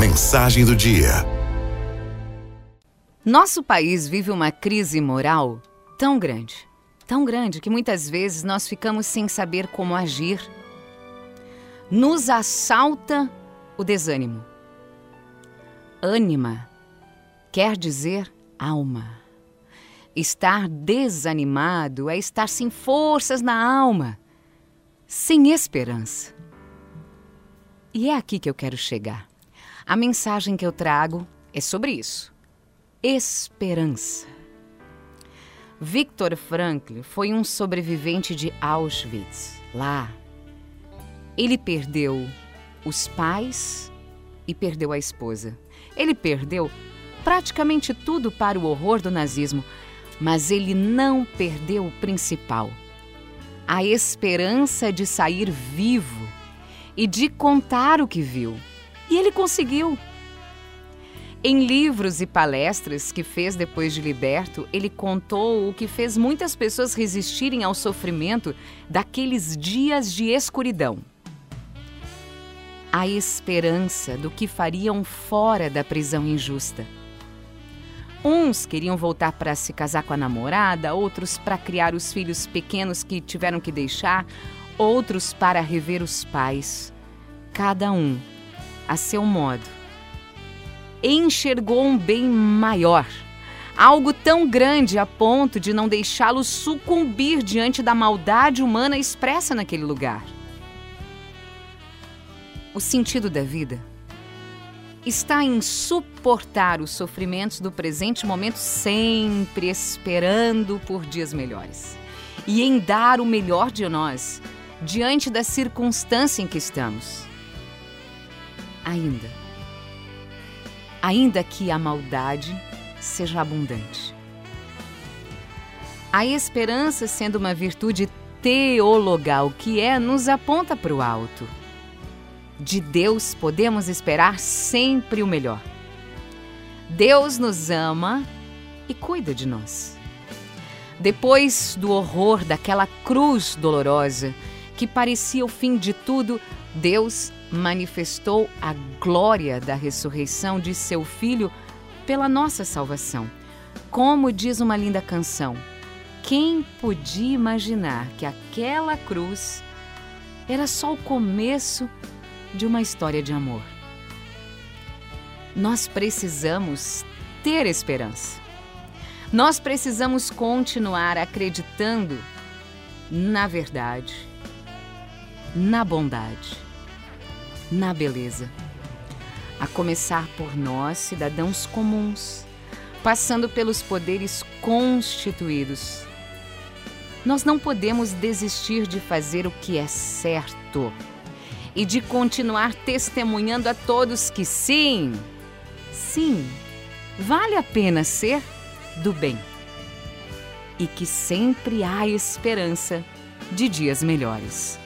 Mensagem do dia. Nosso país vive uma crise moral tão grande, tão grande que muitas vezes nós ficamos sem saber como agir. Nos assalta o desânimo. Ânima quer dizer alma. Estar desanimado é estar sem forças na alma, sem esperança. E é aqui que eu quero chegar. A mensagem que eu trago é sobre isso: esperança. Viktor Frankl foi um sobrevivente de Auschwitz. Lá, ele perdeu os pais e perdeu a esposa. Ele perdeu praticamente tudo para o horror do nazismo, mas ele não perdeu o principal: a esperança de sair vivo e de contar o que viu. E ele conseguiu. Em livros e palestras que fez depois de liberto, ele contou o que fez muitas pessoas resistirem ao sofrimento daqueles dias de escuridão. A esperança do que fariam fora da prisão injusta. Uns queriam voltar para se casar com a namorada, outros para criar os filhos pequenos que tiveram que deixar, outros para rever os pais. Cada um, a seu modo, enxergou um bem maior, algo tão grande a ponto de não deixá-lo sucumbir diante da maldade humana expressa naquele lugar. O sentido da vida está em suportar os sofrimentos do presente momento, sempre esperando por dias melhores. E em dar o melhor de nós diante da circunstância em que estamos. Ainda. Ainda que a maldade seja abundante. A esperança, sendo uma virtude teologal que é, nos aponta para o alto de Deus podemos esperar sempre o melhor. Deus nos ama e cuida de nós. Depois do horror daquela cruz dolorosa, que parecia o fim de tudo, Deus manifestou a glória da ressurreição de seu Filho pela nossa salvação. Como diz uma linda canção, quem podia imaginar que aquela cruz era só o começo de uma história de amor. Nós precisamos ter esperança. Nós precisamos continuar acreditando na verdade, na bondade, na beleza. A começar por nós, cidadãos comuns, passando pelos poderes constituídos. Nós não podemos desistir de fazer o que é certo e de continuar testemunhando a todos que sim, sim, vale a pena ser do bem e que sempre há esperança de dias melhores.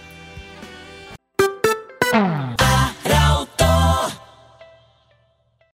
Thank.